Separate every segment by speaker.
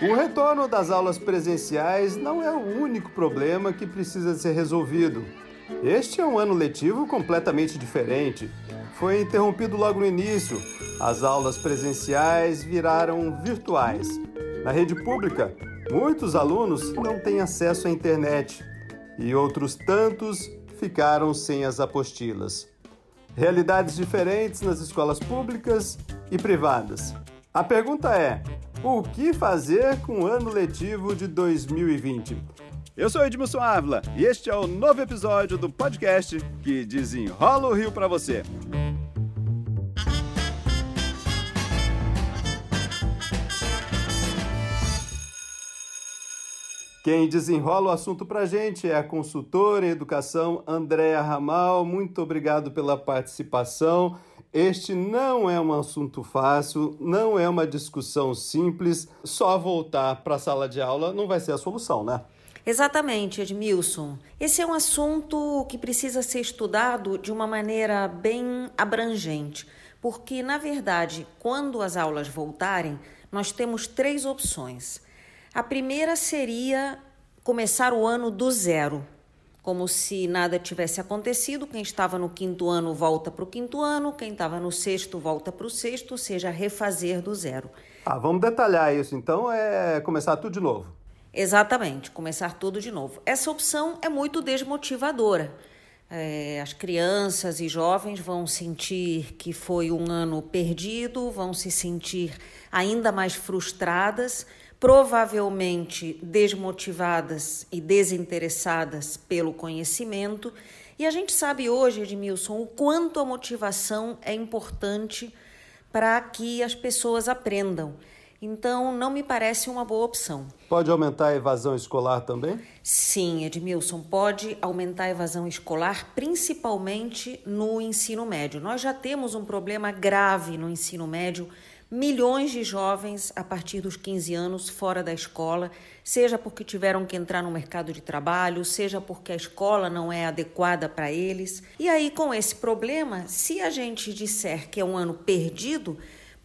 Speaker 1: O retorno das aulas presenciais não é o único problema que precisa ser resolvido. Este é um ano letivo completamente diferente. Foi interrompido logo no início. As aulas presenciais viraram virtuais. Na rede pública, muitos alunos não têm acesso à internet e outros tantos ficaram sem as apostilas. Realidades diferentes nas escolas públicas e privadas. A pergunta é: o que fazer com o ano letivo de 2020? Eu sou Edmilson Ávila e este é o novo episódio do podcast que desenrola o Rio para você. Quem desenrola o assunto para gente é a consultora em educação Andréa Ramal. Muito obrigado pela participação. Este não é um assunto fácil, não é uma discussão simples. Só voltar para a sala de aula não vai ser a solução, né?
Speaker 2: Exatamente, Edmilson. Esse é um assunto que precisa ser estudado de uma maneira bem abrangente, porque, na verdade, quando as aulas voltarem, nós temos três opções. A primeira seria começar o ano do zero, como se nada tivesse acontecido. Quem estava no quinto ano volta para o quinto ano, quem estava no sexto volta para o sexto, ou seja, refazer do zero.
Speaker 1: Ah, vamos detalhar isso então, é começar tudo de novo.
Speaker 2: Exatamente, começar tudo de novo. Essa opção é muito desmotivadora. É, as crianças e jovens vão sentir que foi um ano perdido, vão se sentir ainda mais frustradas, provavelmente desmotivadas e desinteressadas pelo conhecimento. E a gente sabe hoje, Edmilson, o quanto a motivação é importante para que as pessoas aprendam. Então, não me parece uma boa opção.
Speaker 1: Pode aumentar a evasão escolar também?
Speaker 2: Sim, Edmilson, pode aumentar a evasão escolar, principalmente no ensino médio. Nós já temos um problema grave no ensino médio. Milhões de jovens a partir dos 15 anos fora da escola, seja porque tiveram que entrar no mercado de trabalho, seja porque a escola não é adequada para eles. E aí, com esse problema, se a gente disser que é um ano perdido,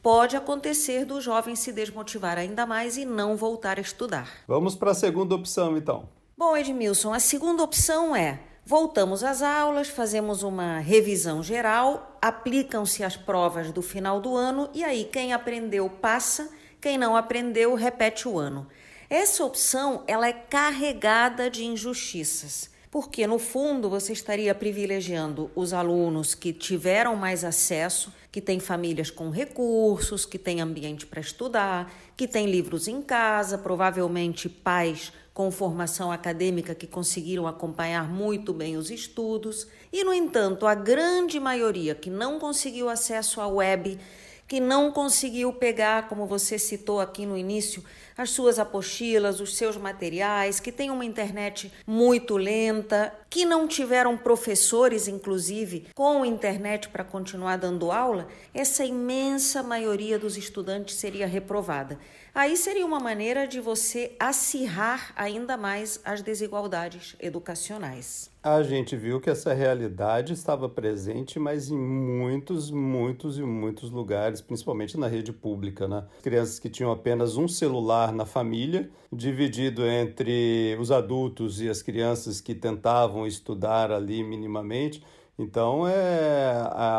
Speaker 2: pode acontecer do jovem se desmotivar ainda mais e não voltar a estudar.
Speaker 1: Vamos para a segunda opção, então.
Speaker 2: Bom, Edmilson, a segunda opção é voltamos às aulas, fazemos uma revisão geral, aplicam-se as provas do final do ano e aí quem aprendeu passa, quem não aprendeu repete o ano. Essa opção ela é carregada de injustiças porque no fundo você estaria privilegiando os alunos que tiveram mais acesso, que têm famílias com recursos, que têm ambiente para estudar, que têm livros em casa, provavelmente pais com formação acadêmica que conseguiram acompanhar muito bem os estudos, e no entanto, a grande maioria que não conseguiu acesso à web, que não conseguiu pegar, como você citou aqui no início, as suas apostilas, os seus materiais, que têm uma internet muito lenta, que não tiveram professores, inclusive, com internet para continuar dando aula, essa imensa maioria dos estudantes seria reprovada. Aí seria uma maneira de você acirrar ainda mais as desigualdades educacionais.
Speaker 1: A gente viu que essa realidade estava presente, mas em muitos, muitos e muitos lugares, principalmente na rede pública, né? Crianças que tinham apenas um celular na família, dividido entre os adultos e as crianças que tentavam estudar ali minimamente então, é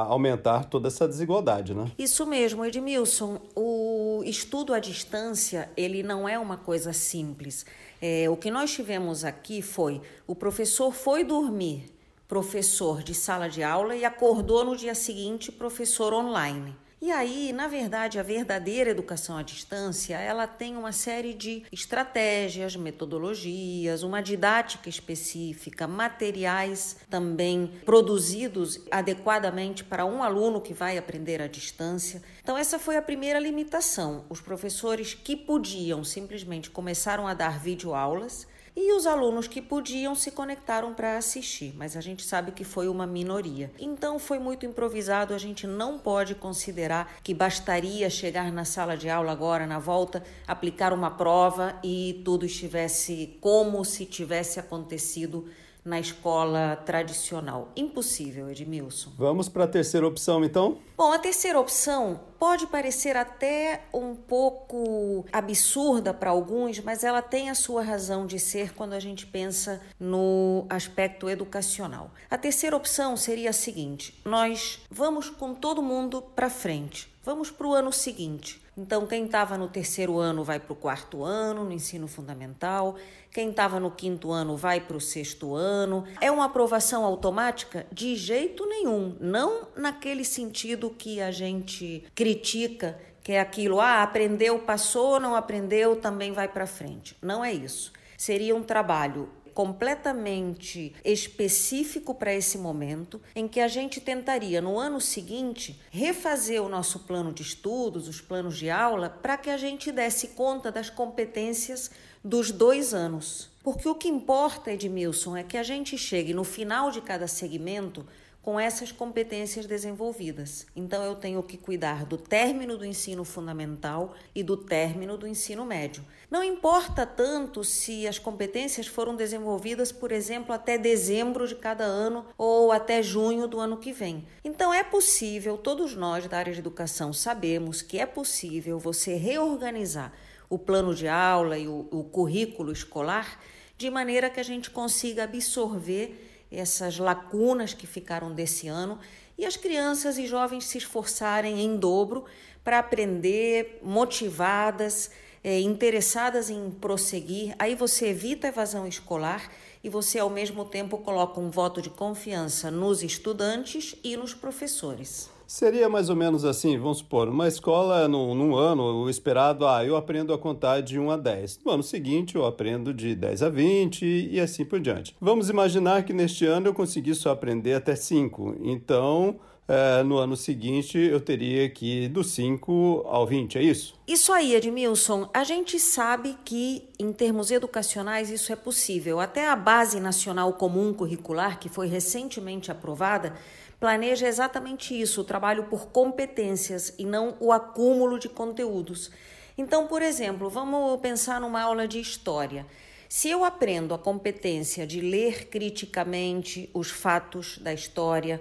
Speaker 1: aumentar toda essa desigualdade, né?
Speaker 2: Isso mesmo, Edmilson. O estudo à distância, ele não é uma coisa simples. É, o que nós tivemos aqui foi, o professor foi dormir, professor de sala de aula, e acordou no dia seguinte, professor online. E aí, na verdade, a verdadeira educação à distância, ela tem uma série de estratégias, metodologias, uma didática específica, materiais também produzidos adequadamente para um aluno que vai aprender à distância. Então, essa foi a primeira limitação. Os professores que podiam simplesmente começaram a dar videoaulas e os alunos que podiam se conectaram para assistir, mas a gente sabe que foi uma minoria. Então foi muito improvisado, a gente não pode considerar que bastaria chegar na sala de aula agora, na volta, aplicar uma prova e tudo estivesse como se tivesse acontecido na escola tradicional. Impossível, Edmilson.
Speaker 1: Vamos para a terceira opção, então?
Speaker 2: Bom, a terceira opção pode parecer até um pouco absurda para alguns, mas ela tem a sua razão de ser quando a gente pensa no aspecto educacional. A terceira opção seria a seguinte: nós vamos com todo mundo para frente. Vamos para o ano seguinte. Então, quem estava no terceiro ano vai para o quarto ano, no ensino fundamental. Quem estava no quinto ano vai para o sexto ano. É uma aprovação automática? De jeito nenhum. Não naquele sentido que a gente critica, que é aquilo, ah, aprendeu, passou, não aprendeu, também vai para frente. Não é isso. Seria um trabalho completamente específico para esse momento, em que a gente tentaria no ano seguinte refazer o nosso plano de estudos, os planos de aula, para que a gente desse conta das competências dos dois anos. Porque o que importa, Edmilson, é que a gente chegue no final de cada segmento com essas competências desenvolvidas. Então, eu tenho que cuidar do término do ensino fundamental e do término do ensino médio. Não importa tanto se as competências foram desenvolvidas, por exemplo, até dezembro de cada ano ou até junho do ano que vem. Então, é possível, todos nós da área de educação sabemos que é possível você reorganizar o plano de aula e o, o currículo escolar de maneira que a gente consiga absorver essas lacunas que ficaram desse ano e as crianças e jovens se esforçarem em dobro para aprender, motivadas, é, interessadas em prosseguir. Aí você evita a evasão escolar e você, ao mesmo tempo, coloca um voto de confiança nos estudantes e nos professores.
Speaker 1: Seria mais ou menos assim, vamos supor, uma escola num, num, ano, o esperado, ah, eu aprendo a contar de 1 a 10. No ano seguinte eu aprendo de 10 a 20 e, assim por diante. Vamos imaginar que neste ano eu consegui só aprender até 5. Então, é, no ano seguinte eu teria que ir do 5 ao 20, é isso?
Speaker 2: Isso aí, Edmilson. A gente sabe que, em termos educacionais, isso é possível. Até a Base Nacional Comum Curricular, que foi recentemente aprovada, planeja exatamente isso, o trabalho por competências e não o acúmulo de conteúdos. Então, por exemplo, vamos pensar numa aula de história. Se eu aprendo a competência de ler criticamente os fatos da história,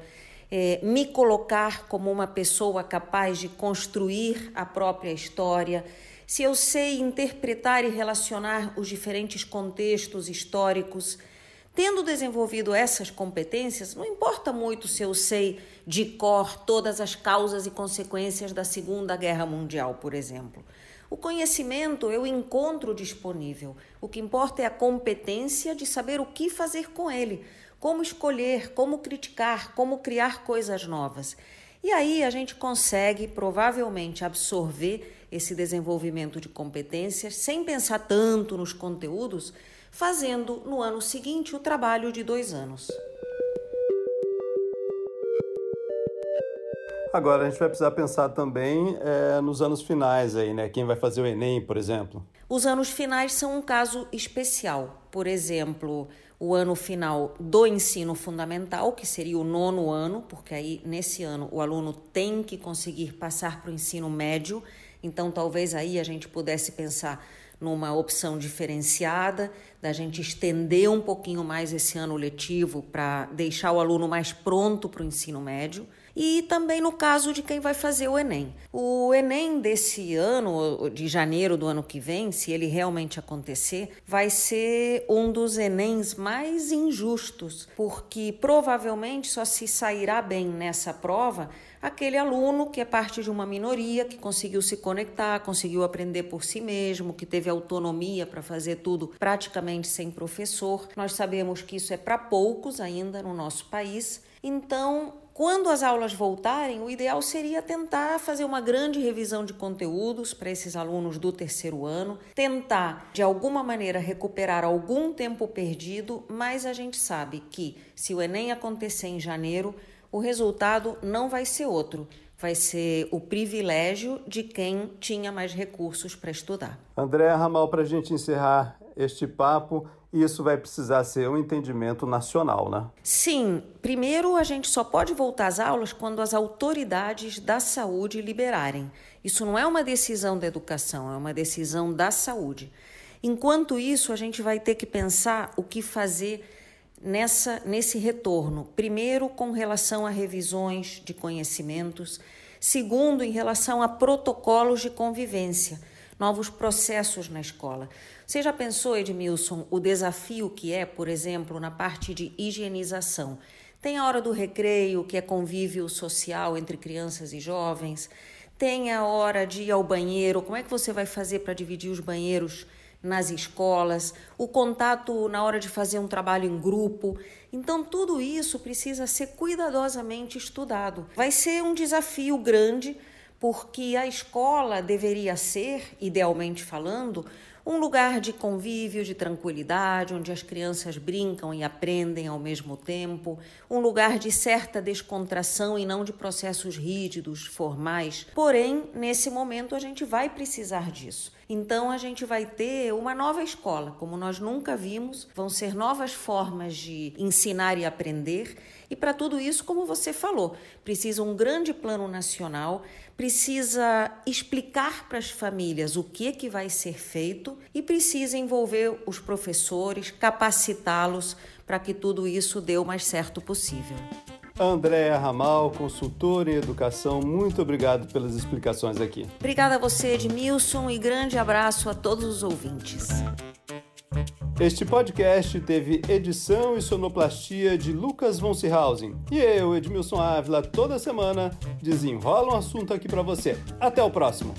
Speaker 2: é, me colocar como uma pessoa capaz de construir a própria história, se eu sei interpretar e relacionar os diferentes contextos históricos, Tendo desenvolvido essas competências, não importa muito se eu sei de cor todas as causas e consequências da Segunda Guerra Mundial, por exemplo. O conhecimento eu encontro disponível. O que importa é a competência de saber o que fazer com ele, como escolher, como criticar, como criar coisas novas. E aí a gente consegue provavelmente absorver esse desenvolvimento de competências sem pensar tanto nos conteúdos fazendo no ano seguinte o trabalho de dois anos.
Speaker 1: Agora a gente vai precisar pensar também é, nos anos finais aí, né? Quem vai fazer o Enem, por exemplo?
Speaker 2: Os anos finais são um caso especial. Por exemplo, o ano final do ensino fundamental, que seria o nono ano, porque aí nesse ano o aluno tem que conseguir passar para o ensino médio. Então talvez aí a gente pudesse pensar numa opção diferenciada, da gente estender um pouquinho mais esse ano letivo para deixar o aluno mais pronto para o ensino médio. E também no caso de quem vai fazer o Enem. O Enem desse ano, de janeiro do ano que vem, se ele realmente acontecer, vai ser um dos Enems mais injustos, porque provavelmente só se sairá bem nessa prova aquele aluno que é parte de uma minoria, que conseguiu se conectar, conseguiu aprender por si mesmo, que teve autonomia para fazer tudo praticamente sem professor. Nós sabemos que isso é para poucos ainda no nosso país. Então, quando as aulas voltarem, o ideal seria tentar fazer uma grande revisão de conteúdos para esses alunos do terceiro ano, tentar de alguma maneira recuperar algum tempo perdido, mas a gente sabe que se o Enem acontecer em janeiro, o resultado não vai ser outro. Vai ser o privilégio de quem tinha mais recursos para estudar.
Speaker 1: André Ramal, para a gente encerrar este papo, isso vai precisar ser um entendimento nacional, né?
Speaker 2: Sim. Primeiro, a gente só pode voltar às aulas quando as autoridades da saúde liberarem. Isso não é uma decisão da educação, é uma decisão da saúde. Enquanto isso, a gente vai ter que pensar o que fazer nessa nesse retorno. Primeiro, com relação a revisões de conhecimentos, segundo, em relação a protocolos de convivência, novos processos na escola. Você já pensou, Edmilson, o desafio que é, por exemplo, na parte de higienização? Tem a hora do recreio, que é convívio social entre crianças e jovens. Tem a hora de ir ao banheiro. Como é que você vai fazer para dividir os banheiros nas escolas? O contato na hora de fazer um trabalho em grupo. Então, tudo isso precisa ser cuidadosamente estudado. Vai ser um desafio grande, porque a escola deveria ser, idealmente falando, um lugar de convívio, de tranquilidade, onde as crianças brincam e aprendem ao mesmo tempo, um lugar de certa descontração e não de processos rígidos, formais. Porém, nesse momento a gente vai precisar disso. Então a gente vai ter uma nova escola, como nós nunca vimos, vão ser novas formas de ensinar e aprender. E para tudo isso, como você falou, precisa um grande plano nacional precisa explicar para as famílias o que, que vai ser feito e precisa envolver os professores, capacitá-los para que tudo isso dê o mais certo possível.
Speaker 1: Andréa Ramal, consultora em educação, muito obrigado pelas explicações aqui.
Speaker 2: Obrigada a você, Edmilson, e grande abraço a todos os ouvintes.
Speaker 1: Este podcast teve edição e sonoplastia de Lucas von Seehausen. E eu, Edmilson Ávila, toda semana desenrola um assunto aqui para você. Até o próximo!